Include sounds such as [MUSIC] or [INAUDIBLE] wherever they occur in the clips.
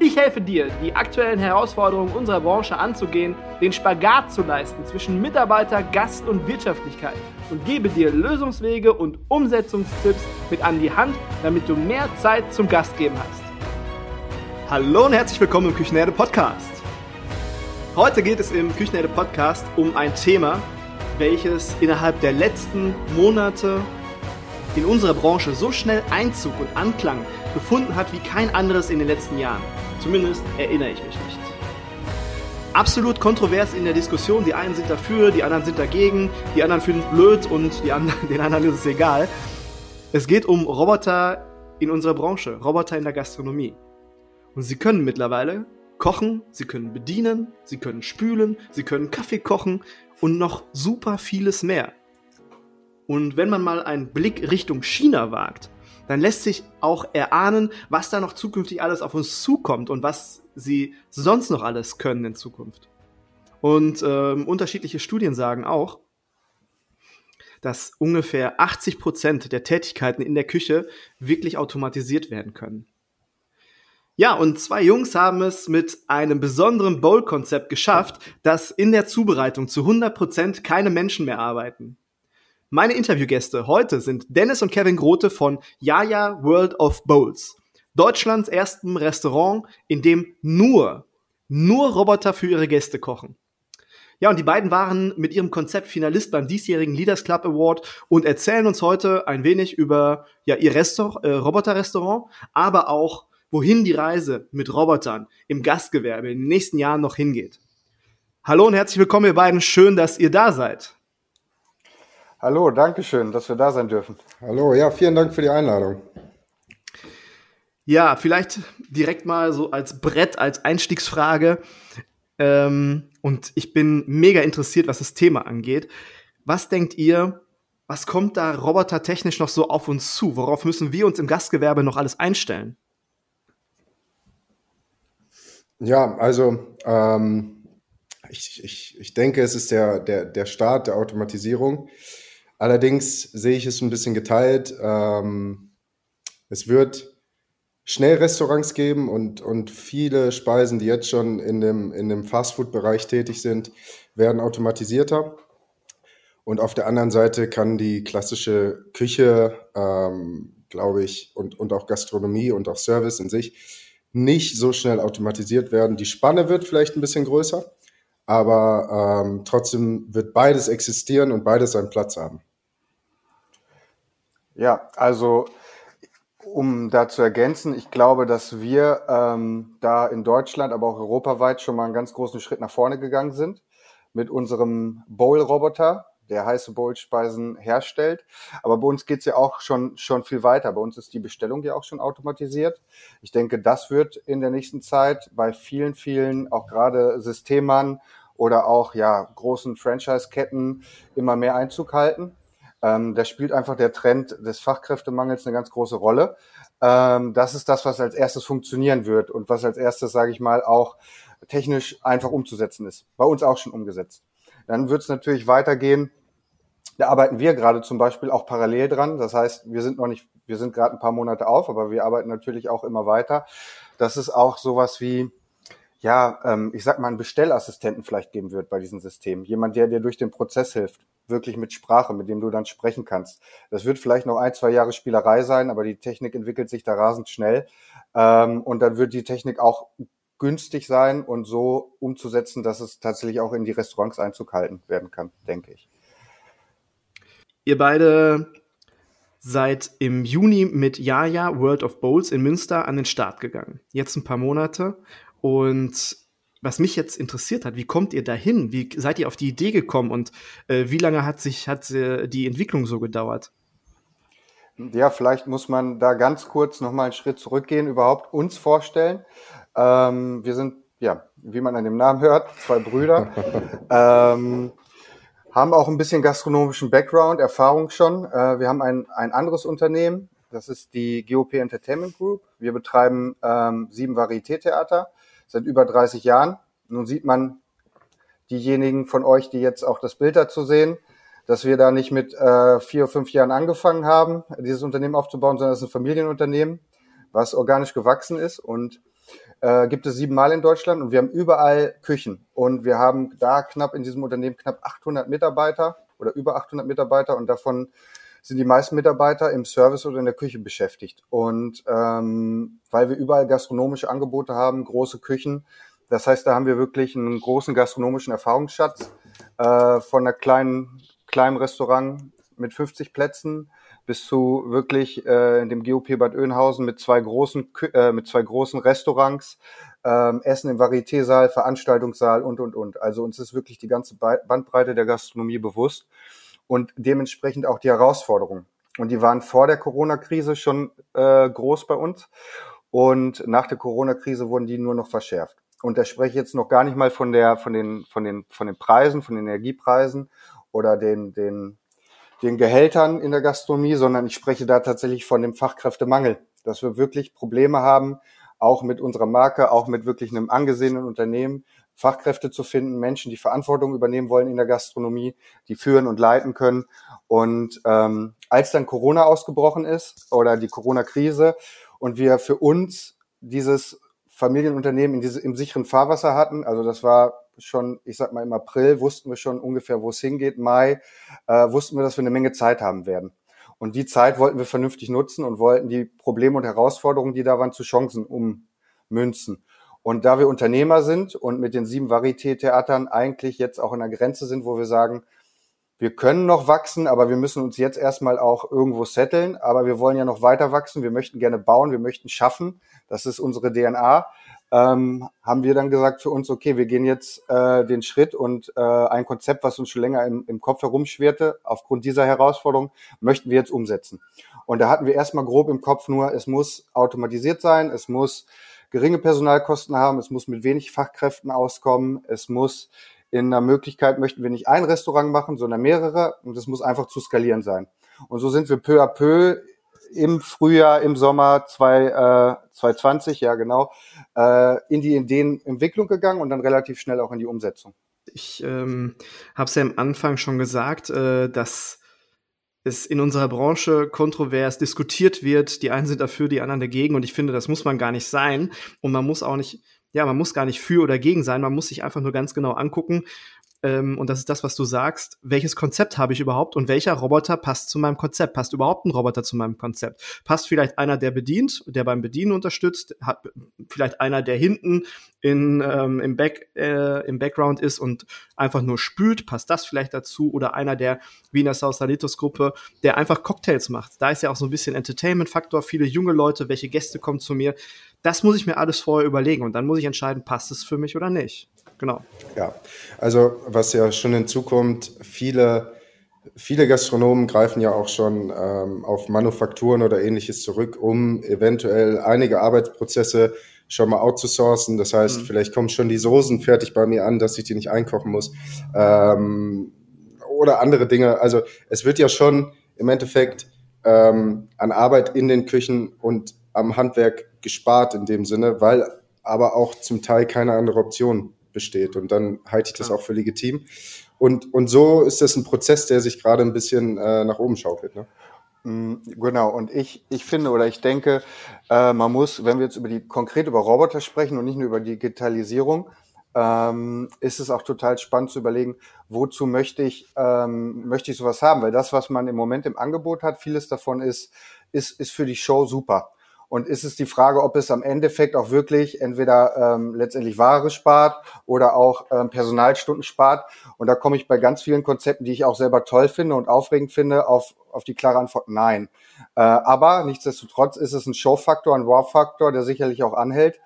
Ich helfe dir, die aktuellen Herausforderungen unserer Branche anzugehen, den Spagat zu leisten zwischen Mitarbeiter, Gast und Wirtschaftlichkeit und gebe dir Lösungswege und Umsetzungstipps mit an die Hand, damit du mehr Zeit zum Gastgeben hast. Hallo und herzlich willkommen im Küchenherde Podcast. Heute geht es im Küchenherde Podcast um ein Thema, welches innerhalb der letzten Monate in unserer Branche so schnell Einzug und Anklang gefunden hat wie kein anderes in den letzten Jahren. Zumindest erinnere ich mich nicht. Absolut kontrovers in der Diskussion. Die einen sind dafür, die anderen sind dagegen, die anderen finden es blöd und die anderen, [LAUGHS] den anderen ist es egal. Es geht um Roboter in unserer Branche, Roboter in der Gastronomie. Und sie können mittlerweile kochen, sie können bedienen, sie können spülen, sie können Kaffee kochen und noch super vieles mehr. Und wenn man mal einen Blick Richtung China wagt, dann lässt sich auch erahnen, was da noch zukünftig alles auf uns zukommt und was sie sonst noch alles können in Zukunft. Und ähm, unterschiedliche Studien sagen auch, dass ungefähr 80 Prozent der Tätigkeiten in der Küche wirklich automatisiert werden können. Ja, und zwei Jungs haben es mit einem besonderen Bowl-Konzept geschafft, dass in der Zubereitung zu 100 Prozent keine Menschen mehr arbeiten. Meine Interviewgäste heute sind Dennis und Kevin Grote von Yaya World of Bowls. Deutschlands erstem Restaurant, in dem nur, nur Roboter für ihre Gäste kochen. Ja, und die beiden waren mit ihrem Konzept Finalist beim diesjährigen Leaders Club Award und erzählen uns heute ein wenig über ja, ihr äh, Roboter-Restaurant, aber auch, wohin die Reise mit Robotern im Gastgewerbe in den nächsten Jahren noch hingeht. Hallo und herzlich willkommen, ihr beiden. Schön, dass ihr da seid. Hallo, danke schön, dass wir da sein dürfen. Hallo, ja, vielen Dank für die Einladung. Ja, vielleicht direkt mal so als Brett, als Einstiegsfrage. Ähm, und ich bin mega interessiert, was das Thema angeht. Was denkt ihr, was kommt da robotertechnisch noch so auf uns zu? Worauf müssen wir uns im Gastgewerbe noch alles einstellen? Ja, also ähm, ich, ich, ich denke, es ist der, der, der Start der Automatisierung. Allerdings sehe ich es ein bisschen geteilt. Ähm, es wird Schnellrestaurants geben und, und viele Speisen, die jetzt schon in dem, in dem Fastfood-Bereich tätig sind, werden automatisierter. Und auf der anderen Seite kann die klassische Küche, ähm, glaube ich, und, und auch Gastronomie und auch Service in sich nicht so schnell automatisiert werden. Die Spanne wird vielleicht ein bisschen größer, aber ähm, trotzdem wird beides existieren und beides seinen Platz haben. Ja, also um da zu ergänzen, ich glaube, dass wir ähm, da in Deutschland, aber auch europaweit schon mal einen ganz großen Schritt nach vorne gegangen sind mit unserem Bowl-Roboter, der heiße Bowl-Speisen herstellt. Aber bei uns geht's ja auch schon, schon viel weiter. Bei uns ist die Bestellung ja auch schon automatisiert. Ich denke, das wird in der nächsten Zeit bei vielen, vielen, auch gerade Systemern oder auch ja großen Franchise-Ketten immer mehr Einzug halten. Ähm, da spielt einfach der Trend des Fachkräftemangels eine ganz große Rolle. Ähm, das ist das, was als erstes funktionieren wird und was als erstes, sage ich mal, auch technisch einfach umzusetzen ist. Bei uns auch schon umgesetzt. Dann wird es natürlich weitergehen. Da arbeiten wir gerade zum Beispiel auch parallel dran. Das heißt, wir sind noch nicht, wir sind gerade ein paar Monate auf, aber wir arbeiten natürlich auch immer weiter. Das ist auch sowas wie, ja, ähm, ich sag mal, einen Bestellassistenten vielleicht geben wird bei diesem System. Jemand, der dir durch den Prozess hilft wirklich mit Sprache, mit dem du dann sprechen kannst. Das wird vielleicht noch ein, zwei Jahre Spielerei sein, aber die Technik entwickelt sich da rasend schnell. Ähm, und dann wird die Technik auch günstig sein und so umzusetzen, dass es tatsächlich auch in die Restaurants Einzug halten werden kann, denke ich. Ihr beide seid im Juni mit Jaja World of Bowls in Münster an den Start gegangen. Jetzt ein paar Monate und was mich jetzt interessiert hat, wie kommt ihr dahin? Wie seid ihr auf die Idee gekommen und äh, wie lange hat sich hat äh, die Entwicklung so gedauert? Ja, vielleicht muss man da ganz kurz noch mal einen Schritt zurückgehen, überhaupt uns vorstellen. Ähm, wir sind ja, wie man an dem Namen hört, zwei Brüder. [LAUGHS] ähm, haben auch ein bisschen gastronomischen Background, Erfahrung schon. Äh, wir haben ein, ein anderes Unternehmen, das ist die GOP Entertainment Group. Wir betreiben ähm, sieben Varieté-Theater seit über 30 Jahren. Nun sieht man diejenigen von euch, die jetzt auch das Bild dazu sehen, dass wir da nicht mit äh, vier, fünf Jahren angefangen haben, dieses Unternehmen aufzubauen, sondern es ist ein Familienunternehmen, was organisch gewachsen ist und äh, gibt es siebenmal in Deutschland und wir haben überall Küchen und wir haben da knapp in diesem Unternehmen knapp 800 Mitarbeiter oder über 800 Mitarbeiter und davon sind die meisten Mitarbeiter im Service oder in der Küche beschäftigt. Und ähm, weil wir überall gastronomische Angebote haben, große Küchen, das heißt, da haben wir wirklich einen großen gastronomischen Erfahrungsschatz äh, von einer kleinen, kleinen Restaurant mit 50 Plätzen bis zu wirklich äh, in dem GOP Bad Oeynhausen mit zwei großen, äh, mit zwei großen Restaurants, ähm, Essen im Varietésaal, Veranstaltungssaal und, und, und. Also uns ist wirklich die ganze Bandbreite der Gastronomie bewusst und dementsprechend auch die Herausforderungen. Und die waren vor der Corona-Krise schon äh, groß bei uns. Und nach der Corona-Krise wurden die nur noch verschärft. Und da spreche ich jetzt noch gar nicht mal von der, von den, von den, von den Preisen, von den Energiepreisen oder den, den den Gehältern in der Gastronomie, sondern ich spreche da tatsächlich von dem Fachkräftemangel, dass wir wirklich Probleme haben, auch mit unserer Marke, auch mit wirklich einem angesehenen Unternehmen, Fachkräfte zu finden, Menschen, die Verantwortung übernehmen wollen in der Gastronomie, die führen und leiten können. Und ähm, als dann Corona ausgebrochen ist oder die Corona-Krise und wir für uns dieses Familienunternehmen in diese, im sicheren Fahrwasser hatten, also das war schon, ich sag mal im April wussten wir schon ungefähr, wo es hingeht. Mai äh, wussten wir, dass wir eine Menge Zeit haben werden. Und die Zeit wollten wir vernünftig nutzen und wollten die Probleme und Herausforderungen, die da waren, zu Chancen ummünzen. Und da wir Unternehmer sind und mit den sieben Varieté-Theatern eigentlich jetzt auch in der Grenze sind, wo wir sagen, wir können noch wachsen, aber wir müssen uns jetzt erstmal auch irgendwo setteln. Aber wir wollen ja noch weiter wachsen. Wir möchten gerne bauen, wir möchten schaffen. Das ist unsere DNA ähm, haben wir dann gesagt für uns, okay, wir gehen jetzt äh, den Schritt und äh, ein Konzept, was uns schon länger im, im Kopf herumschwirrte, aufgrund dieser Herausforderung, möchten wir jetzt umsetzen. Und da hatten wir erstmal grob im Kopf nur, es muss automatisiert sein, es muss geringe Personalkosten haben, es muss mit wenig Fachkräften auskommen, es muss in einer Möglichkeit möchten wir nicht ein Restaurant machen, sondern mehrere und es muss einfach zu skalieren sein. Und so sind wir peu à peu im Frühjahr, im Sommer zwei, äh, 2020, ja genau, äh, in die Ideenentwicklung gegangen und dann relativ schnell auch in die Umsetzung. Ich ähm, habe es ja am Anfang schon gesagt, äh, dass es in unserer Branche kontrovers diskutiert wird. Die einen sind dafür, die anderen dagegen. Und ich finde, das muss man gar nicht sein. Und man muss auch nicht, ja, man muss gar nicht für oder gegen sein. Man muss sich einfach nur ganz genau angucken, ähm, und das ist das, was du sagst, welches Konzept habe ich überhaupt und welcher Roboter passt zu meinem Konzept? Passt überhaupt ein Roboter zu meinem Konzept? Passt vielleicht einer, der bedient, der beim Bedienen unterstützt, hat vielleicht einer, der hinten in, ähm, im, Back, äh, im Background ist und einfach nur spült, passt das vielleicht dazu? Oder einer, der wie in der Sausalitos Gruppe, der einfach Cocktails macht. Da ist ja auch so ein bisschen Entertainment-Faktor, viele junge Leute, welche Gäste kommen zu mir. Das muss ich mir alles vorher überlegen und dann muss ich entscheiden, passt es für mich oder nicht. Genau. Ja, also was ja schon hinzukommt, viele, viele Gastronomen greifen ja auch schon ähm, auf Manufakturen oder ähnliches zurück, um eventuell einige Arbeitsprozesse schon mal outzusourcen. Das heißt, mhm. vielleicht kommen schon die Soßen fertig bei mir an, dass ich die nicht einkochen muss. Ähm, oder andere Dinge. Also es wird ja schon im Endeffekt ähm, an Arbeit in den Küchen und am Handwerk gespart in dem Sinne, weil aber auch zum Teil keine andere Option besteht. Und dann halte ich das auch für legitim. Und, und so ist das ein Prozess, der sich gerade ein bisschen äh, nach oben schaukelt. Ne? Mm, genau, und ich, ich finde oder ich denke, äh, man muss, wenn wir jetzt über die konkret über Roboter sprechen und nicht nur über Digitalisierung, ähm, ist es auch total spannend zu überlegen, wozu möchte ich, ähm, möchte ich sowas haben, weil das, was man im Moment im Angebot hat, vieles davon ist, ist, ist für die Show super. Und ist es die Frage, ob es am Endeffekt auch wirklich entweder ähm, letztendlich Ware spart oder auch ähm, Personalstunden spart. Und da komme ich bei ganz vielen Konzepten, die ich auch selber toll finde und aufregend finde, auf, auf die klare Antwort Nein. Äh, aber nichtsdestotrotz ist es ein Showfaktor, ein Wow-Faktor, der sicherlich auch anhält.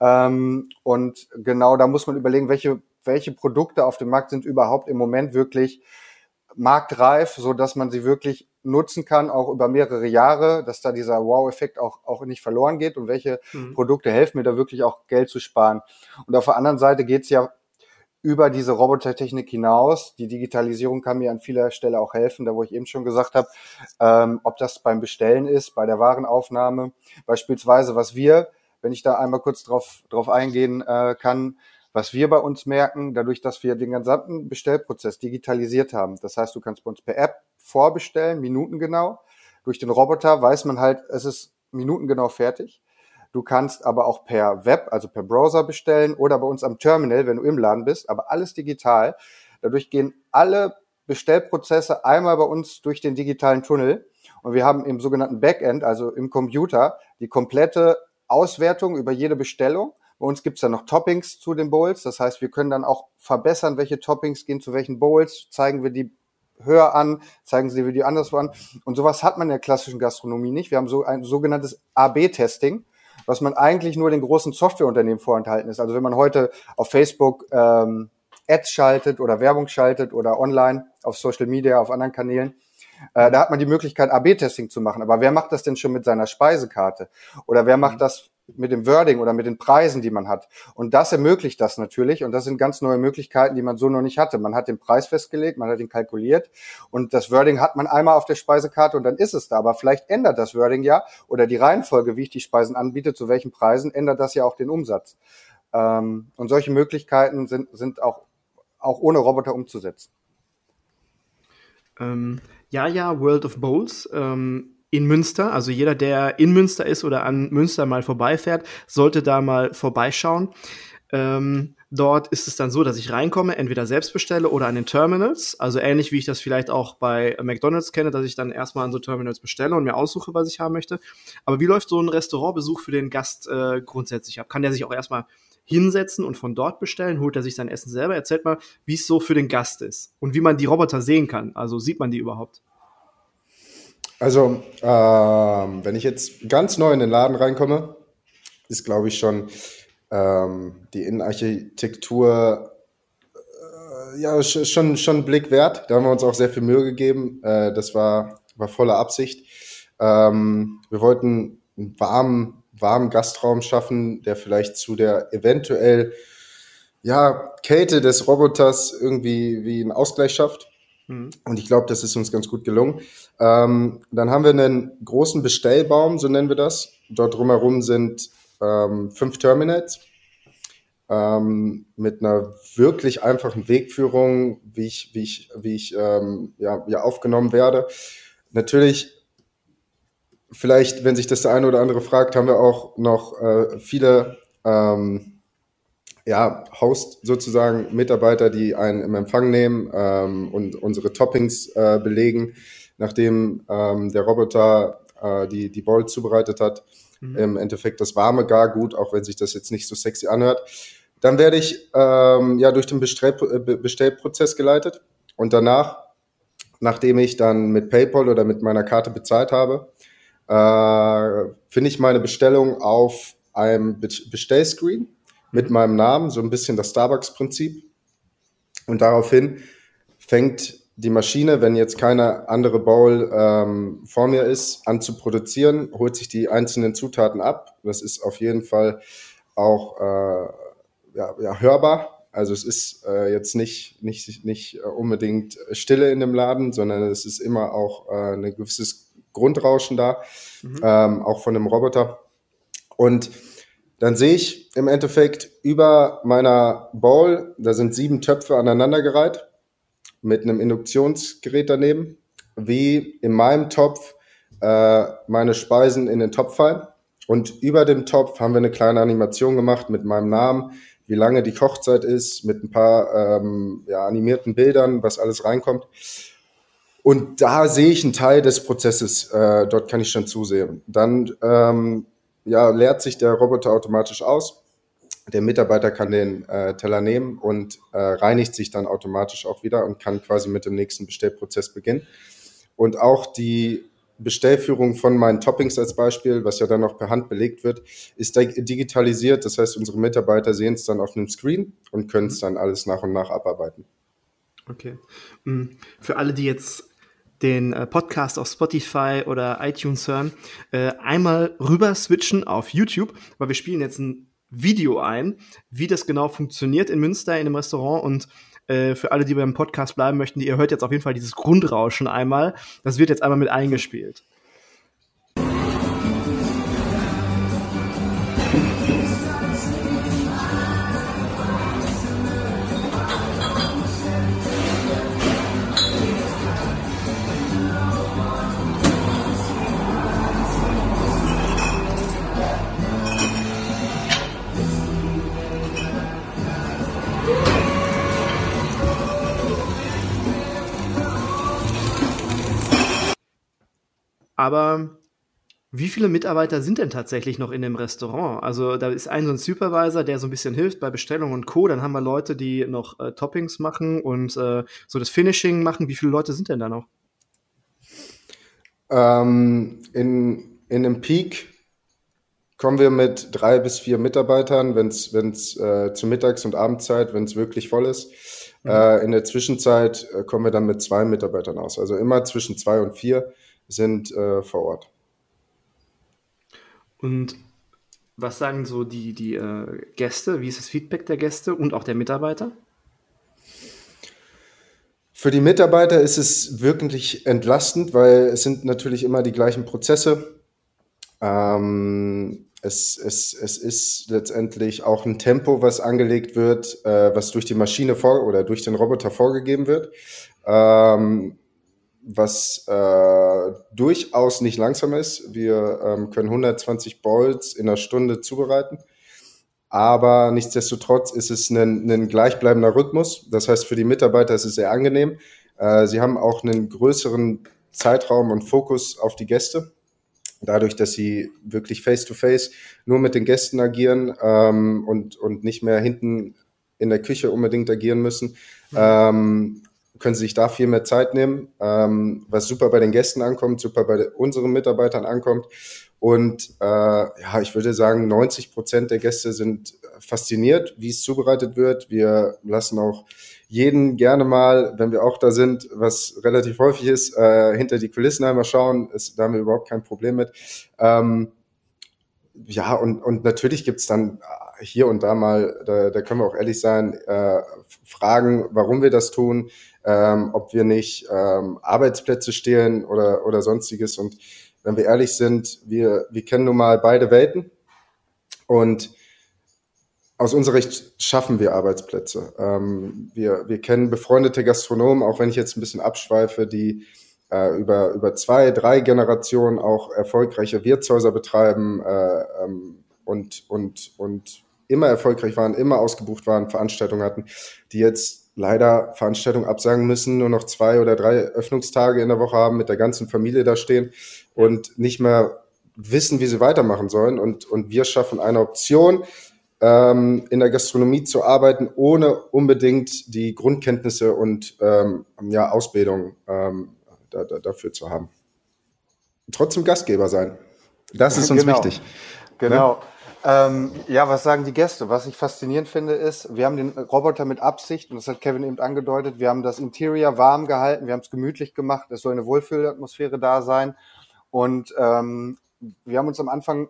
Ähm, und genau da muss man überlegen, welche, welche Produkte auf dem Markt sind überhaupt im Moment wirklich marktreif, so dass man sie wirklich nutzen kann, auch über mehrere Jahre, dass da dieser Wow-Effekt auch, auch nicht verloren geht und welche mhm. Produkte helfen mir da wirklich auch Geld zu sparen. Und auf der anderen Seite geht es ja über diese Robotertechnik hinaus. Die Digitalisierung kann mir an vieler Stelle auch helfen, da wo ich eben schon gesagt habe, ähm, ob das beim Bestellen ist, bei der Warenaufnahme. Beispielsweise, was wir, wenn ich da einmal kurz drauf, drauf eingehen äh, kann, was wir bei uns merken, dadurch, dass wir den gesamten Bestellprozess digitalisiert haben. Das heißt, du kannst bei uns per App vorbestellen, minutengenau. Durch den Roboter weiß man halt, es ist minutengenau fertig. Du kannst aber auch per Web, also per Browser bestellen oder bei uns am Terminal, wenn du im Laden bist, aber alles digital. Dadurch gehen alle Bestellprozesse einmal bei uns durch den digitalen Tunnel und wir haben im sogenannten Backend, also im Computer, die komplette Auswertung über jede Bestellung. Bei uns gibt's dann noch Toppings zu den Bowls. Das heißt, wir können dann auch verbessern, welche Toppings gehen zu welchen Bowls. Zeigen wir die höher an, zeigen sie die anderswo an. Und sowas hat man in der klassischen Gastronomie nicht. Wir haben so ein sogenanntes AB-Testing was man eigentlich nur den großen Softwareunternehmen vorenthalten ist. Also wenn man heute auf Facebook ähm, Ads schaltet oder Werbung schaltet oder online auf Social Media, auf anderen Kanälen, äh, da hat man die Möglichkeit, AB-Testing zu machen. Aber wer macht das denn schon mit seiner Speisekarte? Oder wer macht mhm. das mit dem Wording oder mit den Preisen, die man hat. Und das ermöglicht das natürlich. Und das sind ganz neue Möglichkeiten, die man so noch nicht hatte. Man hat den Preis festgelegt, man hat ihn kalkuliert und das Wording hat man einmal auf der Speisekarte und dann ist es da. Aber vielleicht ändert das Wording ja oder die Reihenfolge, wie ich die Speisen anbiete, zu welchen Preisen, ändert das ja auch den Umsatz. Ähm, und solche Möglichkeiten sind, sind auch, auch ohne Roboter umzusetzen. Ähm, ja, ja, World of Bowls. Ähm in Münster. Also jeder, der in Münster ist oder an Münster mal vorbeifährt, sollte da mal vorbeischauen. Ähm, dort ist es dann so, dass ich reinkomme, entweder selbst bestelle oder an den Terminals. Also ähnlich wie ich das vielleicht auch bei McDonalds kenne, dass ich dann erstmal an so Terminals bestelle und mir aussuche, was ich haben möchte. Aber wie läuft so ein Restaurantbesuch für den Gast äh, grundsätzlich ab? Kann der sich auch erstmal hinsetzen und von dort bestellen? Holt er sich sein Essen selber? Erzählt mal, wie es so für den Gast ist und wie man die Roboter sehen kann. Also sieht man die überhaupt? Also, ähm, wenn ich jetzt ganz neu in den Laden reinkomme, ist, glaube ich, schon ähm, die Innenarchitektur äh, ja schon, schon einen Blick wert. Da haben wir uns auch sehr viel Mühe gegeben. Äh, das war, war voller Absicht. Ähm, wir wollten einen warmen, warmen Gastraum schaffen, der vielleicht zu der eventuell ja, Kälte des Roboters irgendwie wie einen Ausgleich schafft. Mhm. Und ich glaube, das ist uns ganz gut gelungen. Ähm, dann haben wir einen großen Bestellbaum, so nennen wir das. Dort drumherum sind ähm, fünf Terminals ähm, mit einer wirklich einfachen Wegführung, wie ich, wie ich, wie ich ähm, ja, ja, aufgenommen werde. Natürlich, vielleicht, wenn sich das der eine oder andere fragt, haben wir auch noch äh, viele ähm, ja, Host sozusagen Mitarbeiter, die einen im Empfang nehmen ähm, und unsere Toppings äh, belegen, nachdem ähm, der Roboter äh, die, die Bowl zubereitet hat. Mhm. Im Endeffekt das warme gar gut, auch wenn sich das jetzt nicht so sexy anhört. Dann werde ich ähm, ja durch den Bestell äh, Bestellprozess geleitet und danach, nachdem ich dann mit PayPal oder mit meiner Karte bezahlt habe, äh, finde ich meine Bestellung auf einem Bestellscreen mit meinem Namen, so ein bisschen das Starbucks-Prinzip. Und daraufhin fängt die Maschine, wenn jetzt keine andere Bowl ähm, vor mir ist, an zu produzieren, holt sich die einzelnen Zutaten ab. Das ist auf jeden Fall auch äh, ja, ja, hörbar. Also es ist äh, jetzt nicht, nicht, nicht unbedingt Stille in dem Laden, sondern es ist immer auch äh, ein gewisses Grundrauschen da, mhm. ähm, auch von dem Roboter. Und dann sehe ich im Endeffekt über meiner Bowl, da sind sieben Töpfe aneinandergereiht mit einem Induktionsgerät daneben, wie in meinem Topf äh, meine Speisen in den Topf fallen. Und über dem Topf haben wir eine kleine Animation gemacht mit meinem Namen, wie lange die Kochzeit ist, mit ein paar ähm, ja, animierten Bildern, was alles reinkommt. Und da sehe ich einen Teil des Prozesses, äh, dort kann ich schon zusehen. Dann ähm, ja, leert sich der Roboter automatisch aus. Der Mitarbeiter kann den äh, Teller nehmen und äh, reinigt sich dann automatisch auch wieder und kann quasi mit dem nächsten Bestellprozess beginnen. Und auch die Bestellführung von meinen Toppings als Beispiel, was ja dann noch per Hand belegt wird, ist digitalisiert. Das heißt, unsere Mitarbeiter sehen es dann auf einem Screen und können es dann alles nach und nach abarbeiten. Okay. Mm, für alle, die jetzt den äh, Podcast auf Spotify oder iTunes hören, äh, einmal rüber switchen auf YouTube, weil wir spielen jetzt ein Video ein, wie das genau funktioniert in Münster in einem Restaurant und äh, für alle, die beim Podcast bleiben möchten, ihr hört jetzt auf jeden Fall dieses Grundrauschen einmal. Das wird jetzt einmal mit eingespielt. Aber wie viele Mitarbeiter sind denn tatsächlich noch in dem Restaurant? Also da ist ein so ein Supervisor, der so ein bisschen hilft bei Bestellung und Co. Dann haben wir Leute, die noch äh, Toppings machen und äh, so das Finishing machen. Wie viele Leute sind denn da noch? Ähm, in, in einem Peak kommen wir mit drei bis vier Mitarbeitern, wenn es äh, zur Mittags- und Abendzeit, wenn es wirklich voll ist. Mhm. Äh, in der Zwischenzeit äh, kommen wir dann mit zwei Mitarbeitern aus. Also immer zwischen zwei und vier sind äh, vor Ort. Und was sagen so die, die äh, Gäste? Wie ist das Feedback der Gäste und auch der Mitarbeiter? Für die Mitarbeiter ist es wirklich entlastend, weil es sind natürlich immer die gleichen Prozesse. Ähm, es, es, es ist letztendlich auch ein Tempo, was angelegt wird, äh, was durch die Maschine vor oder durch den Roboter vorgegeben wird. Ähm, was äh, durchaus nicht langsam ist. Wir ähm, können 120 Bolts in einer Stunde zubereiten. Aber nichtsdestotrotz ist es ein, ein gleichbleibender Rhythmus. Das heißt, für die Mitarbeiter ist es sehr angenehm. Äh, sie haben auch einen größeren Zeitraum und Fokus auf die Gäste. Dadurch, dass sie wirklich face-to-face -face nur mit den Gästen agieren ähm, und, und nicht mehr hinten in der Küche unbedingt agieren müssen, mhm. ähm, können sie sich da viel mehr Zeit nehmen, ähm, was super bei den Gästen ankommt, super bei unseren Mitarbeitern ankommt. Und äh, ja, ich würde sagen, 90 Prozent der Gäste sind fasziniert, wie es zubereitet wird. Wir lassen auch jeden gerne mal, wenn wir auch da sind, was relativ häufig ist, äh, hinter die Kulissen einmal schauen. Ist, da haben wir überhaupt kein Problem mit. Ähm, ja, und, und natürlich gibt's dann hier und da mal, da, da können wir auch ehrlich sein, äh, Fragen, warum wir das tun, ähm, ob wir nicht ähm, Arbeitsplätze stehlen oder, oder sonstiges. Und wenn wir ehrlich sind, wir, wir kennen nun mal beide Welten und aus unserer Sicht schaffen wir Arbeitsplätze. Ähm, wir, wir kennen befreundete Gastronomen, auch wenn ich jetzt ein bisschen abschweife, die äh, über, über zwei, drei Generationen auch erfolgreiche Wirtshäuser betreiben äh, ähm, und, und, und immer erfolgreich waren, immer ausgebucht waren, Veranstaltungen hatten, die jetzt leider Veranstaltungen absagen müssen, nur noch zwei oder drei Öffnungstage in der Woche haben, mit der ganzen Familie da stehen und nicht mehr wissen, wie sie weitermachen sollen. Und, und wir schaffen eine Option, ähm, in der Gastronomie zu arbeiten, ohne unbedingt die Grundkenntnisse und ähm, ja, Ausbildung ähm, da, da, dafür zu haben. Trotzdem Gastgeber sein. Das ist uns genau. wichtig. Genau. Ne? Ähm, ja, was sagen die Gäste? Was ich faszinierend finde, ist, wir haben den Roboter mit Absicht, und das hat Kevin eben angedeutet, wir haben das Interior warm gehalten, wir haben es gemütlich gemacht, es soll eine Wohlfühlatmosphäre da sein. Und ähm, wir haben uns am Anfang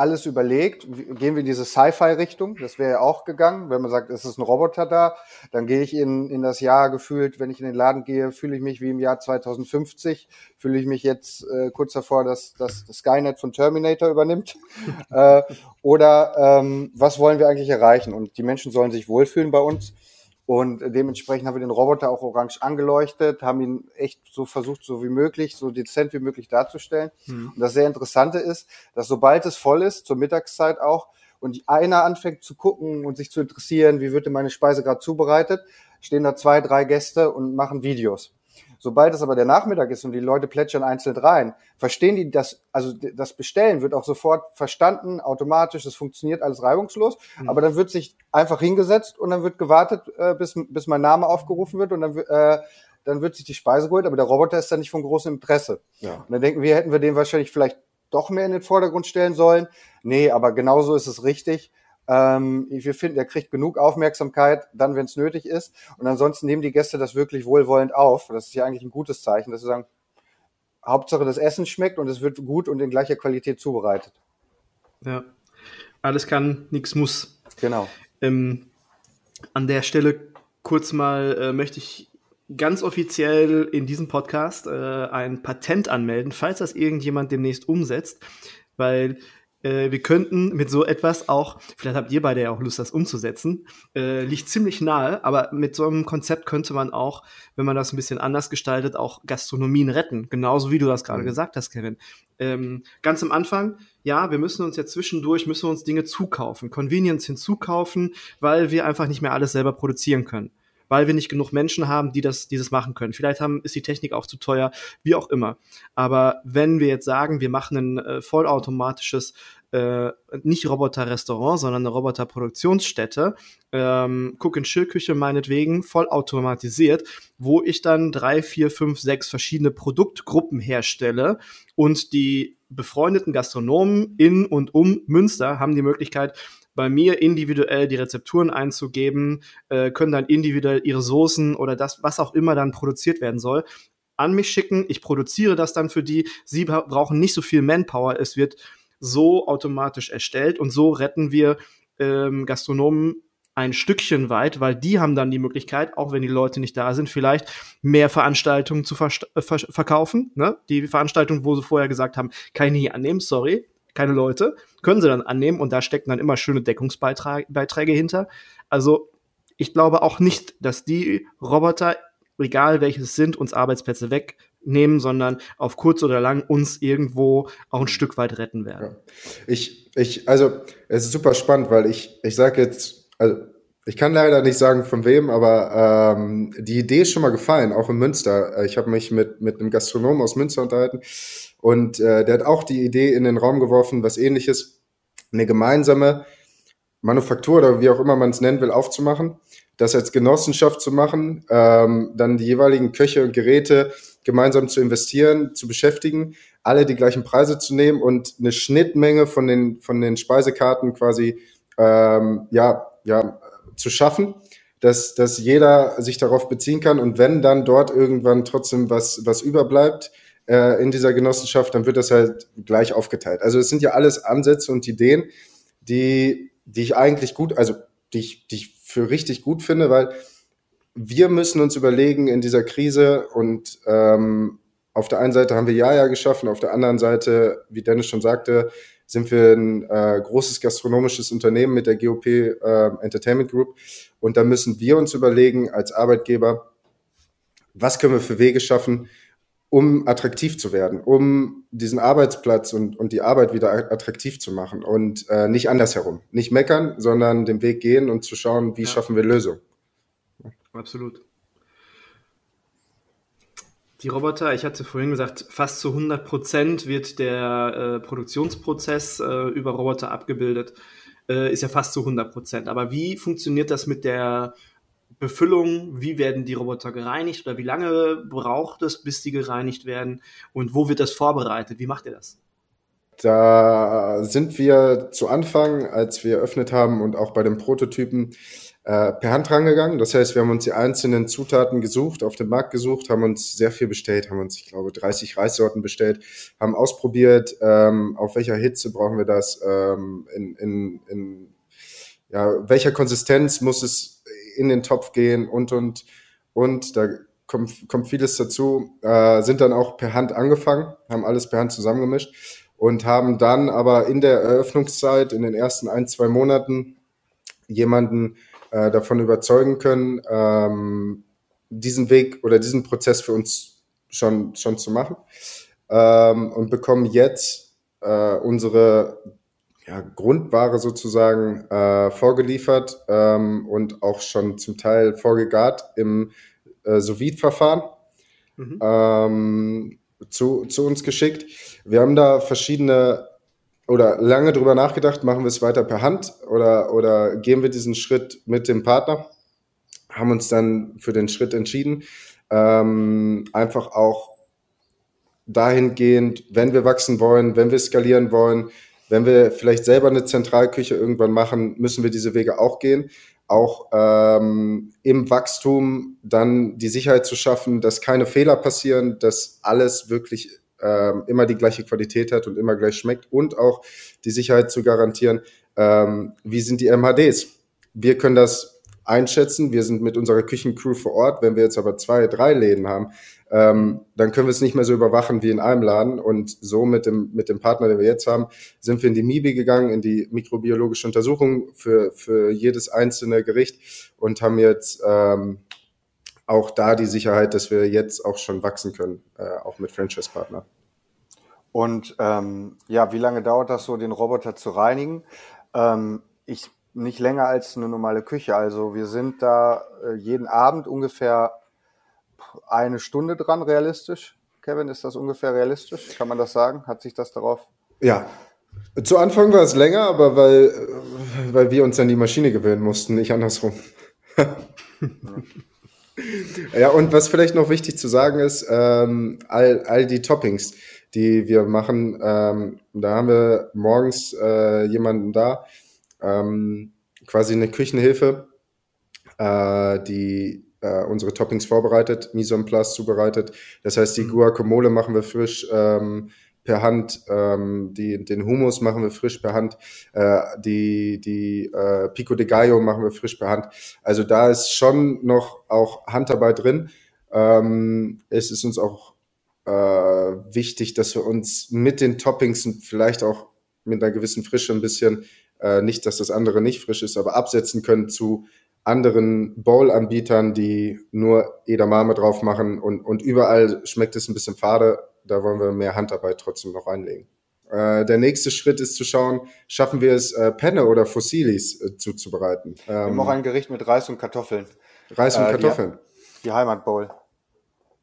alles überlegt, gehen wir in diese Sci-Fi-Richtung, das wäre ja auch gegangen, wenn man sagt, es ist ein Roboter da, dann gehe ich in, in das Jahr gefühlt, wenn ich in den Laden gehe, fühle ich mich wie im Jahr 2050, fühle ich mich jetzt äh, kurz davor, dass, dass das Skynet von Terminator übernimmt. [LAUGHS] äh, oder ähm, was wollen wir eigentlich erreichen? Und die Menschen sollen sich wohlfühlen bei uns. Und dementsprechend haben wir den Roboter auch orange angeleuchtet, haben ihn echt so versucht, so wie möglich, so dezent wie möglich darzustellen. Mhm. Und das sehr Interessante ist, dass sobald es voll ist, zur Mittagszeit auch, und einer anfängt zu gucken und sich zu interessieren, wie wird denn meine Speise gerade zubereitet, stehen da zwei, drei Gäste und machen Videos. Sobald es aber der Nachmittag ist und die Leute plätschern einzeln rein, verstehen die das, also das Bestellen wird auch sofort verstanden, automatisch, es funktioniert alles reibungslos, mhm. aber dann wird sich einfach hingesetzt und dann wird gewartet, äh, bis, bis mein Name aufgerufen wird und dann, äh, dann wird sich die Speise geholt, aber der Roboter ist dann nicht von großem Interesse. Ja. Und dann denken wir, hätten wir den wahrscheinlich vielleicht doch mehr in den Vordergrund stellen sollen. Nee, aber genauso ist es richtig. Ähm, wir finden, er kriegt genug Aufmerksamkeit, dann, wenn es nötig ist. Und ansonsten nehmen die Gäste das wirklich wohlwollend auf. Das ist ja eigentlich ein gutes Zeichen, dass sie sagen, Hauptsache das Essen schmeckt und es wird gut und in gleicher Qualität zubereitet. Ja. Alles kann, nichts muss. Genau. Ähm, an der Stelle kurz mal äh, möchte ich ganz offiziell in diesem Podcast äh, ein Patent anmelden, falls das irgendjemand demnächst umsetzt, weil äh, wir könnten mit so etwas auch, vielleicht habt ihr beide ja auch Lust, das umzusetzen, äh, liegt ziemlich nahe, aber mit so einem Konzept könnte man auch, wenn man das ein bisschen anders gestaltet, auch Gastronomien retten. Genauso wie du das gerade mhm. gesagt hast, Kevin. Ähm, ganz am Anfang, ja, wir müssen uns ja zwischendurch, müssen wir uns Dinge zukaufen, Convenience hinzukaufen, weil wir einfach nicht mehr alles selber produzieren können weil wir nicht genug Menschen haben, die das, dieses machen können. Vielleicht haben, ist die Technik auch zu teuer, wie auch immer. Aber wenn wir jetzt sagen, wir machen ein äh, vollautomatisches äh, nicht Roboter-Restaurant, sondern eine Roboter-Produktionsstätte, ähm, Cook-and-Chill-Küche meinetwegen, vollautomatisiert, wo ich dann drei, vier, fünf, sechs verschiedene Produktgruppen herstelle und die befreundeten Gastronomen in und um Münster haben die Möglichkeit, bei mir individuell die Rezepturen einzugeben, äh, können dann individuell ihre Soßen oder das, was auch immer dann produziert werden soll, an mich schicken. Ich produziere das dann für die. Sie brauchen nicht so viel Manpower. Es wird so automatisch erstellt und so retten wir ähm, Gastronomen ein Stückchen weit, weil die haben dann die Möglichkeit, auch wenn die Leute nicht da sind, vielleicht mehr Veranstaltungen zu ver äh, ver verkaufen. Ne? Die Veranstaltung, wo sie vorher gesagt haben, kann ich nicht annehmen, sorry, keine Leute, können sie dann annehmen und da stecken dann immer schöne Deckungsbeiträge hinter. Also ich glaube auch nicht, dass die Roboter, egal welches sind, uns Arbeitsplätze wegnehmen, sondern auf kurz oder lang uns irgendwo auch ein Stück weit retten werden. Ja. Ich, ich, also es ist super spannend, weil ich, ich sage jetzt, also ich kann leider nicht sagen von wem, aber ähm, die Idee ist schon mal gefallen, auch in Münster. Ich habe mich mit, mit einem Gastronom aus Münster unterhalten und äh, der hat auch die Idee in den Raum geworfen, was ähnliches, eine gemeinsame Manufaktur oder wie auch immer man es nennen will, aufzumachen, das als Genossenschaft zu machen, ähm, dann die jeweiligen Köche und Geräte gemeinsam zu investieren, zu beschäftigen, alle die gleichen Preise zu nehmen und eine Schnittmenge von den, von den Speisekarten quasi ähm, ja, ja, zu schaffen, dass, dass jeder sich darauf beziehen kann und wenn dann dort irgendwann trotzdem was, was überbleibt, äh, in dieser Genossenschaft, dann wird das halt gleich aufgeteilt. Also es sind ja alles Ansätze und Ideen, die, die ich eigentlich gut, also die ich, die ich für richtig gut finde, weil wir müssen uns überlegen in dieser Krise und ähm, auf der einen Seite haben wir Ja-Ja geschaffen, auf der anderen Seite, wie Dennis schon sagte, sind wir ein äh, großes gastronomisches Unternehmen mit der GOP äh, Entertainment Group. Und da müssen wir uns überlegen als Arbeitgeber, was können wir für Wege schaffen, um attraktiv zu werden, um diesen Arbeitsplatz und, und die Arbeit wieder attraktiv zu machen und äh, nicht andersherum. Nicht meckern, sondern den Weg gehen und zu schauen, wie ja. schaffen wir Lösungen. Absolut. Die Roboter, ich hatte vorhin gesagt, fast zu 100 Prozent wird der äh, Produktionsprozess äh, über Roboter abgebildet. Äh, ist ja fast zu 100 Prozent. Aber wie funktioniert das mit der Befüllung, wie werden die Roboter gereinigt oder wie lange braucht es, bis die gereinigt werden und wo wird das vorbereitet? Wie macht ihr das? Da sind wir zu Anfang, als wir eröffnet haben und auch bei den Prototypen äh, per Hand rangegangen. Das heißt, wir haben uns die einzelnen Zutaten gesucht, auf dem Markt gesucht, haben uns sehr viel bestellt, haben uns, ich glaube, 30 Reissorten bestellt, haben ausprobiert, ähm, auf welcher Hitze brauchen wir das, ähm, in, in, in ja, welcher Konsistenz muss es in den Topf gehen und, und, und, da kommt, kommt vieles dazu, äh, sind dann auch per Hand angefangen, haben alles per Hand zusammengemischt und haben dann aber in der Eröffnungszeit, in den ersten ein, zwei Monaten, jemanden äh, davon überzeugen können, ähm, diesen Weg oder diesen Prozess für uns schon, schon zu machen ähm, und bekommen jetzt äh, unsere ja, Grundware sozusagen äh, vorgeliefert ähm, und auch schon zum Teil vorgegart im äh, verfahren mhm. ähm, zu, zu uns geschickt. Wir haben da verschiedene oder lange drüber nachgedacht, machen wir es weiter per Hand oder, oder gehen wir diesen Schritt mit dem Partner? Haben uns dann für den Schritt entschieden. Ähm, einfach auch dahingehend, wenn wir wachsen wollen, wenn wir skalieren wollen, wenn wir vielleicht selber eine Zentralküche irgendwann machen, müssen wir diese Wege auch gehen. Auch ähm, im Wachstum dann die Sicherheit zu schaffen, dass keine Fehler passieren, dass alles wirklich ähm, immer die gleiche Qualität hat und immer gleich schmeckt und auch die Sicherheit zu garantieren, ähm, wie sind die MHDs? Wir können das einschätzen. Wir sind mit unserer Küchencrew vor Ort. Wenn wir jetzt aber zwei, drei Läden haben, ähm, dann können wir es nicht mehr so überwachen wie in einem Laden. Und so mit dem, mit dem Partner, den wir jetzt haben, sind wir in die MIBI gegangen, in die mikrobiologische Untersuchung für, für jedes einzelne Gericht und haben jetzt ähm, auch da die Sicherheit, dass wir jetzt auch schon wachsen können, äh, auch mit Franchise-Partner. Und ähm, ja, wie lange dauert das so, den Roboter zu reinigen? Ähm, ich nicht länger als eine normale Küche. Also wir sind da äh, jeden Abend ungefähr eine Stunde dran, realistisch. Kevin, ist das ungefähr realistisch? Kann man das sagen? Hat sich das darauf? Ja. Zu Anfang war es länger, aber weil, äh, weil wir uns an die Maschine gewöhnen mussten, nicht andersrum. [LAUGHS] [LAUGHS] ja, und was vielleicht noch wichtig zu sagen ist, ähm, all, all die Toppings, die wir machen, ähm, da haben wir morgens äh, jemanden da, ähm, quasi eine Küchenhilfe, äh, die äh, unsere Toppings vorbereitet, Mise en place zubereitet. Das heißt, die mhm. Guacamole machen wir frisch ähm, per Hand, ähm, die, den Hummus machen wir frisch per Hand, äh, die, die äh, Pico de Gallo machen wir frisch per Hand. Also da ist schon noch auch Handarbeit drin. Ähm, es ist uns auch äh, wichtig, dass wir uns mit den Toppings vielleicht auch mit einer gewissen Frische ein bisschen äh, nicht, dass das andere nicht frisch ist, aber absetzen können zu anderen Bowl-Anbietern, die nur Edamame drauf machen und, und überall schmeckt es ein bisschen fade. Da wollen wir mehr Handarbeit trotzdem noch reinlegen. Äh, der nächste Schritt ist zu schauen, schaffen wir es, äh, Penne oder Fossilis äh, zuzubereiten. Ähm, wir haben auch ein Gericht mit Reis und Kartoffeln. Reis und äh, Kartoffeln. Die, die Heimatbowl.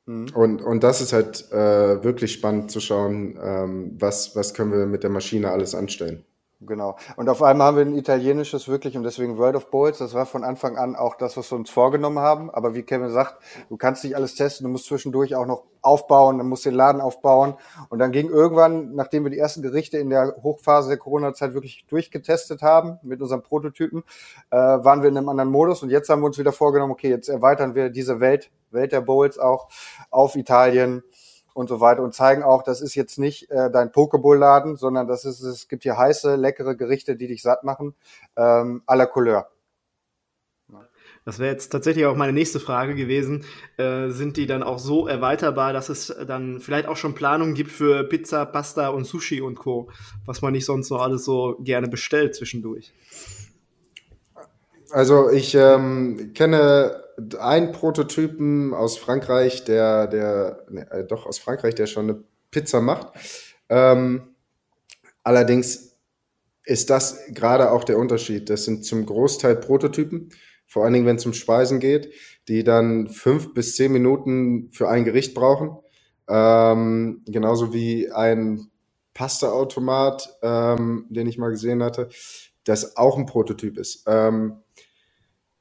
Mhm. Und, und das ist halt äh, wirklich spannend zu schauen, ähm, was, was können wir mit der Maschine alles anstellen. Genau. Und auf einmal haben wir ein italienisches wirklich und deswegen World of Bowls. Das war von Anfang an auch das, was wir uns vorgenommen haben. Aber wie Kevin sagt, du kannst nicht alles testen. Du musst zwischendurch auch noch aufbauen. Dann musst den Laden aufbauen. Und dann ging irgendwann, nachdem wir die ersten Gerichte in der Hochphase der Corona-Zeit wirklich durchgetestet haben mit unseren Prototypen, äh, waren wir in einem anderen Modus. Und jetzt haben wir uns wieder vorgenommen, okay, jetzt erweitern wir diese Welt, Welt der Bowls auch auf Italien und so weiter und zeigen auch, das ist jetzt nicht äh, dein Pokeball-Laden, sondern das ist, es gibt hier heiße, leckere Gerichte, die dich satt machen, ähm, à la Couleur. Das wäre jetzt tatsächlich auch meine nächste Frage gewesen. Äh, sind die dann auch so erweiterbar, dass es dann vielleicht auch schon Planungen gibt für Pizza, Pasta und Sushi und Co., was man nicht sonst so alles so gerne bestellt zwischendurch? Also ich ähm, kenne einen Prototypen aus Frankreich, der, der, ne, äh, doch aus Frankreich, der schon eine Pizza macht. Ähm, allerdings ist das gerade auch der Unterschied. Das sind zum Großteil Prototypen, vor allen Dingen, wenn es um Speisen geht, die dann fünf bis zehn Minuten für ein Gericht brauchen. Ähm, genauso wie ein Pasta-Automat, ähm, den ich mal gesehen hatte, das auch ein Prototyp ist. Ähm,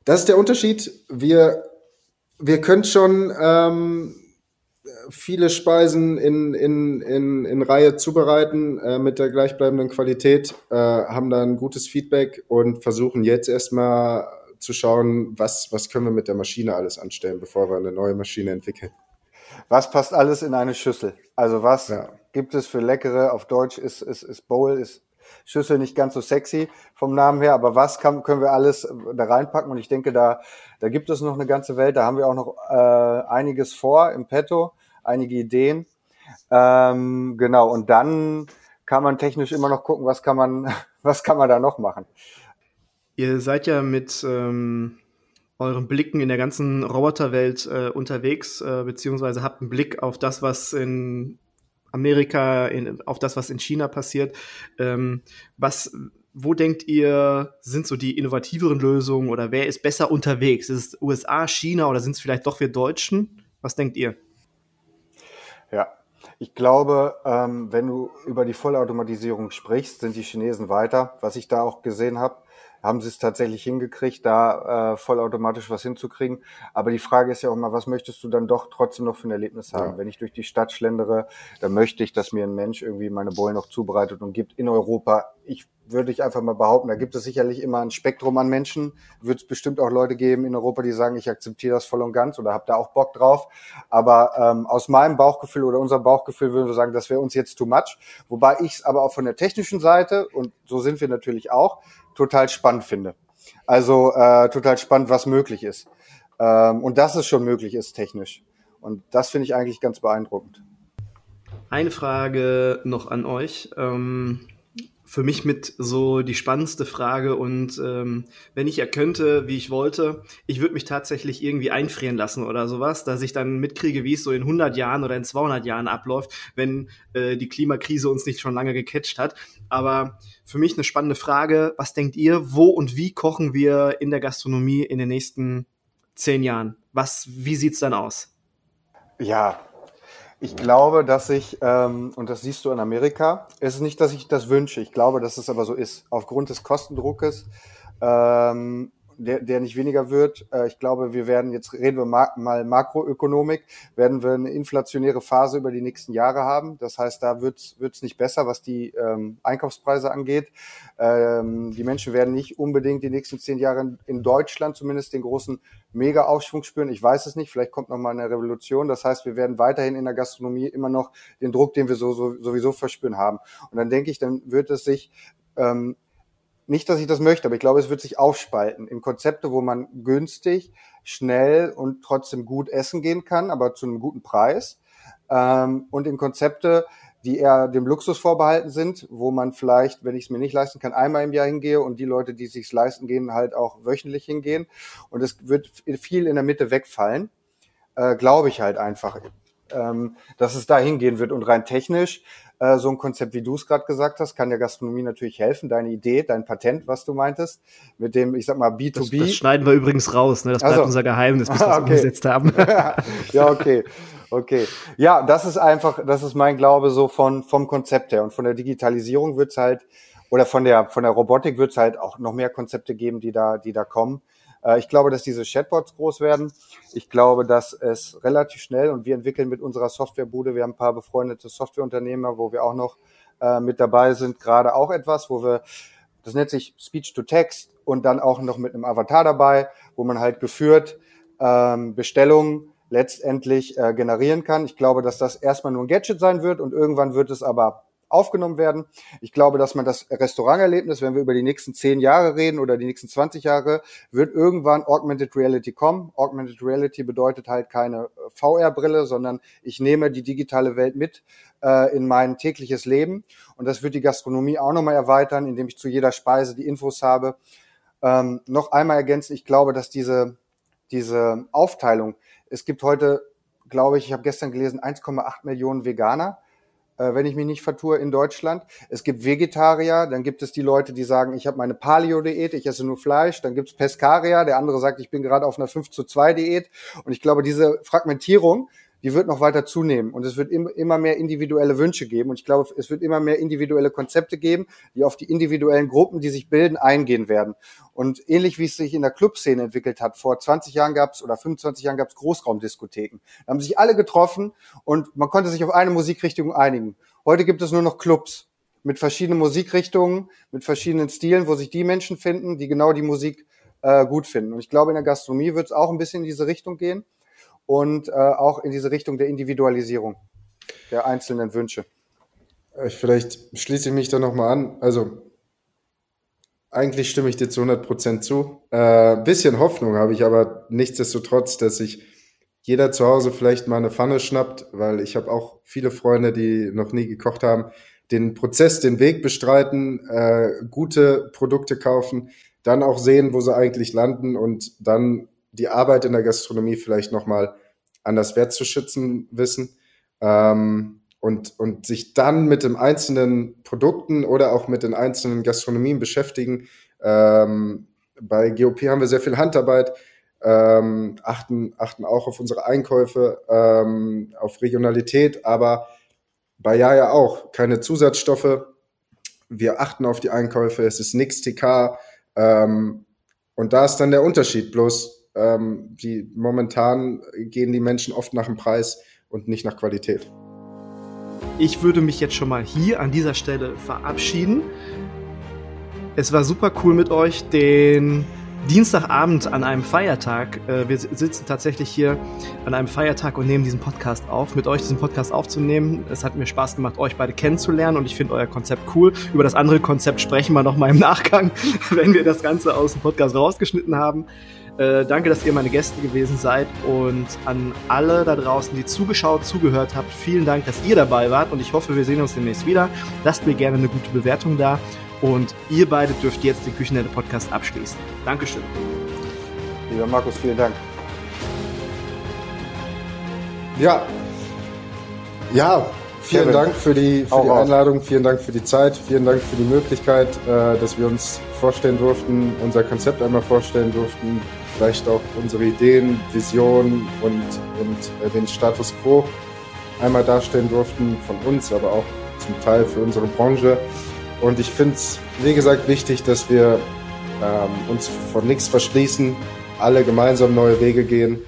das ist der Unterschied. Wir, wir können schon ähm, viele Speisen in, in, in, in Reihe zubereiten äh, mit der gleichbleibenden Qualität, äh, haben da ein gutes Feedback und versuchen jetzt erstmal zu schauen, was, was können wir mit der Maschine alles anstellen, bevor wir eine neue Maschine entwickeln. Was passt alles in eine Schüssel? Also was ja. gibt es für leckere, auf Deutsch ist, ist, ist Bowl, ist Schüssel nicht ganz so sexy vom Namen her, aber was kann, können wir alles äh, da reinpacken? Und ich denke, da, da gibt es noch eine ganze Welt. Da haben wir auch noch äh, einiges vor im Petto, einige Ideen. Ähm, genau, und dann kann man technisch immer noch gucken, was kann man, [LAUGHS] was kann man da noch machen. Ihr seid ja mit ähm, euren Blicken in der ganzen Roboterwelt äh, unterwegs, äh, beziehungsweise habt einen Blick auf das, was in Amerika, in, auf das, was in China passiert. Ähm, was, wo denkt ihr, sind so die innovativeren Lösungen oder wer ist besser unterwegs? Ist es USA, China oder sind es vielleicht doch wir Deutschen? Was denkt ihr? Ja, ich glaube, ähm, wenn du über die Vollautomatisierung sprichst, sind die Chinesen weiter. Was ich da auch gesehen habe, haben sie es tatsächlich hingekriegt, da äh, vollautomatisch was hinzukriegen. Aber die Frage ist ja auch mal, was möchtest du dann doch trotzdem noch für ein Erlebnis haben? Ja. Wenn ich durch die Stadt schlendere, dann möchte ich, dass mir ein Mensch irgendwie meine Bowl noch zubereitet und gibt in Europa. Ich würde ich einfach mal behaupten. Da gibt es sicherlich immer ein Spektrum an Menschen. Wird es bestimmt auch Leute geben in Europa, die sagen, ich akzeptiere das voll und ganz oder habe da auch Bock drauf. Aber ähm, aus meinem Bauchgefühl oder unserem Bauchgefühl würden wir sagen, das wäre uns jetzt too much. Wobei ich es aber auch von der technischen Seite, und so sind wir natürlich auch, total spannend finde. Also äh, total spannend, was möglich ist. Ähm, und dass es schon möglich ist technisch. Und das finde ich eigentlich ganz beeindruckend. Eine Frage noch an euch. Ähm für mich mit so die spannendste Frage und ähm, wenn ich ja könnte, wie ich wollte, ich würde mich tatsächlich irgendwie einfrieren lassen oder sowas, dass ich dann mitkriege, wie es so in 100 Jahren oder in 200 Jahren abläuft, wenn äh, die Klimakrise uns nicht schon lange gecatcht hat. Aber für mich eine spannende Frage, was denkt ihr, wo und wie kochen wir in der Gastronomie in den nächsten zehn Jahren? Was, wie sieht's dann aus? Ja, ich glaube, dass ich, ähm, und das siehst du in Amerika, es ist nicht, dass ich das wünsche, ich glaube, dass es aber so ist. Aufgrund des Kostendruckes ähm, der, der nicht weniger wird. Äh, ich glaube, wir werden, jetzt reden wir mal, mal Makroökonomik, werden wir eine inflationäre Phase über die nächsten Jahre haben. Das heißt, da wird es nicht besser, was die ähm, Einkaufspreise angeht. Ähm, die Menschen werden nicht unbedingt die nächsten zehn Jahre in Deutschland zumindest den großen Mega-Aufschwung spüren. Ich weiß es nicht, vielleicht kommt noch mal eine Revolution. Das heißt, wir werden weiterhin in der Gastronomie immer noch den Druck, den wir so, so, sowieso verspüren haben. Und dann denke ich, dann wird es sich ähm, nicht, dass ich das möchte, aber ich glaube, es wird sich aufspalten in Konzepte, wo man günstig, schnell und trotzdem gut essen gehen kann, aber zu einem guten Preis. Ähm, und in Konzepte, die eher dem Luxus vorbehalten sind, wo man vielleicht, wenn ich es mir nicht leisten kann, einmal im Jahr hingehe und die Leute, die sich leisten gehen, halt auch wöchentlich hingehen. Und es wird viel in der Mitte wegfallen, äh, glaube ich halt einfach, ähm, dass es da hingehen wird. Und rein technisch äh, so ein Konzept, wie du es gerade gesagt hast, kann der Gastronomie natürlich helfen. Deine Idee, dein Patent, was du meintest, mit dem, ich sag mal, B2B. Das, das schneiden wir übrigens raus, ne? Das bleibt also, unser Geheimnis, bis [LAUGHS] wir es okay. umgesetzt haben. [LAUGHS] ja, okay. Okay. Ja, das ist einfach, das ist mein Glaube so von, vom Konzept her. Und von der Digitalisierung wird's halt, oder von der, von der Robotik wird's halt auch noch mehr Konzepte geben, die da, die da kommen. Äh, ich glaube, dass diese Chatbots groß werden. Ich glaube, dass es relativ schnell und wir entwickeln mit unserer Softwarebude, wir haben ein paar befreundete Softwareunternehmer, wo wir auch noch äh, mit dabei sind, gerade auch etwas, wo wir, das nennt sich Speech to Text und dann auch noch mit einem Avatar dabei, wo man halt geführt ähm, Bestellungen letztendlich äh, generieren kann. Ich glaube, dass das erstmal nur ein Gadget sein wird und irgendwann wird es aber aufgenommen werden. Ich glaube, dass man das Restauranterlebnis, wenn wir über die nächsten zehn Jahre reden oder die nächsten 20 Jahre, wird irgendwann Augmented Reality kommen. Augmented Reality bedeutet halt keine äh, VR-Brille, sondern ich nehme die digitale Welt mit äh, in mein tägliches Leben. Und das wird die Gastronomie auch nochmal erweitern, indem ich zu jeder Speise die Infos habe. Ähm, noch einmal ergänzen, ich glaube, dass diese, diese Aufteilung, es gibt heute, glaube ich, ich habe gestern gelesen, 1,8 Millionen Veganer äh, wenn ich mich nicht vertue, in Deutschland. Es gibt Vegetarier, dann gibt es die Leute, die sagen, ich habe meine Paleo-Diät, ich esse nur Fleisch. Dann gibt es Pescarier, der andere sagt, ich bin gerade auf einer 5 zu 2 Diät. Und ich glaube, diese Fragmentierung die wird noch weiter zunehmen und es wird immer mehr individuelle Wünsche geben und ich glaube, es wird immer mehr individuelle Konzepte geben, die auf die individuellen Gruppen, die sich bilden, eingehen werden. Und ähnlich wie es sich in der Clubszene entwickelt hat, vor 20 Jahren gab es oder 25 Jahren gab es Großraumdiskotheken. Da haben sich alle getroffen und man konnte sich auf eine Musikrichtung einigen. Heute gibt es nur noch Clubs mit verschiedenen Musikrichtungen, mit verschiedenen Stilen, wo sich die Menschen finden, die genau die Musik äh, gut finden. Und ich glaube, in der Gastronomie wird es auch ein bisschen in diese Richtung gehen und äh, auch in diese Richtung der Individualisierung der einzelnen Wünsche. Ich, vielleicht schließe ich mich da nochmal an. Also eigentlich stimme ich dir zu 100 Prozent zu. Äh, bisschen Hoffnung habe ich aber nichtsdestotrotz, dass sich jeder zu Hause vielleicht mal eine Pfanne schnappt, weil ich habe auch viele Freunde, die noch nie gekocht haben, den Prozess, den Weg bestreiten, äh, gute Produkte kaufen, dann auch sehen, wo sie eigentlich landen und dann die Arbeit in der Gastronomie vielleicht nochmal anders wertzuschätzen wissen. Ähm, und, und sich dann mit den einzelnen Produkten oder auch mit den einzelnen Gastronomien beschäftigen. Ähm, bei GOP haben wir sehr viel Handarbeit, ähm, achten, achten auch auf unsere Einkäufe, ähm, auf Regionalität, aber bei Jaja auch keine Zusatzstoffe. Wir achten auf die Einkäufe, es ist nichts TK. Ähm, und da ist dann der Unterschied. Bloß ähm, die momentan gehen die Menschen oft nach dem Preis und nicht nach Qualität. Ich würde mich jetzt schon mal hier an dieser Stelle verabschieden. Es war super cool mit euch, den Dienstagabend an einem Feiertag. Äh, wir sitzen tatsächlich hier an einem Feiertag und nehmen diesen Podcast auf, mit euch diesen Podcast aufzunehmen. Es hat mir Spaß gemacht, euch beide kennenzulernen und ich finde euer Konzept cool. Über das andere Konzept sprechen wir nochmal im Nachgang, [LAUGHS] wenn wir das Ganze aus dem Podcast rausgeschnitten haben. Äh, danke, dass ihr meine Gäste gewesen seid und an alle da draußen, die zugeschaut, zugehört habt, vielen Dank, dass ihr dabei wart und ich hoffe, wir sehen uns demnächst wieder. Lasst mir gerne eine gute Bewertung da und ihr beide dürft jetzt den Küchenherde Podcast abschließen. Dankeschön. Lieber Markus, vielen Dank. Ja. Ja, vielen Kevin. Dank für die, für die Einladung, vielen Dank für die Zeit, vielen Dank für die Möglichkeit, äh, dass wir uns vorstellen durften, unser Konzept einmal vorstellen durften, vielleicht auch unsere Ideen, Visionen und, und äh, den Status quo einmal darstellen durften von uns, aber auch zum Teil für unsere Branche. Und ich finde es, wie gesagt, wichtig, dass wir ähm, uns von nichts verschließen, alle gemeinsam neue Wege gehen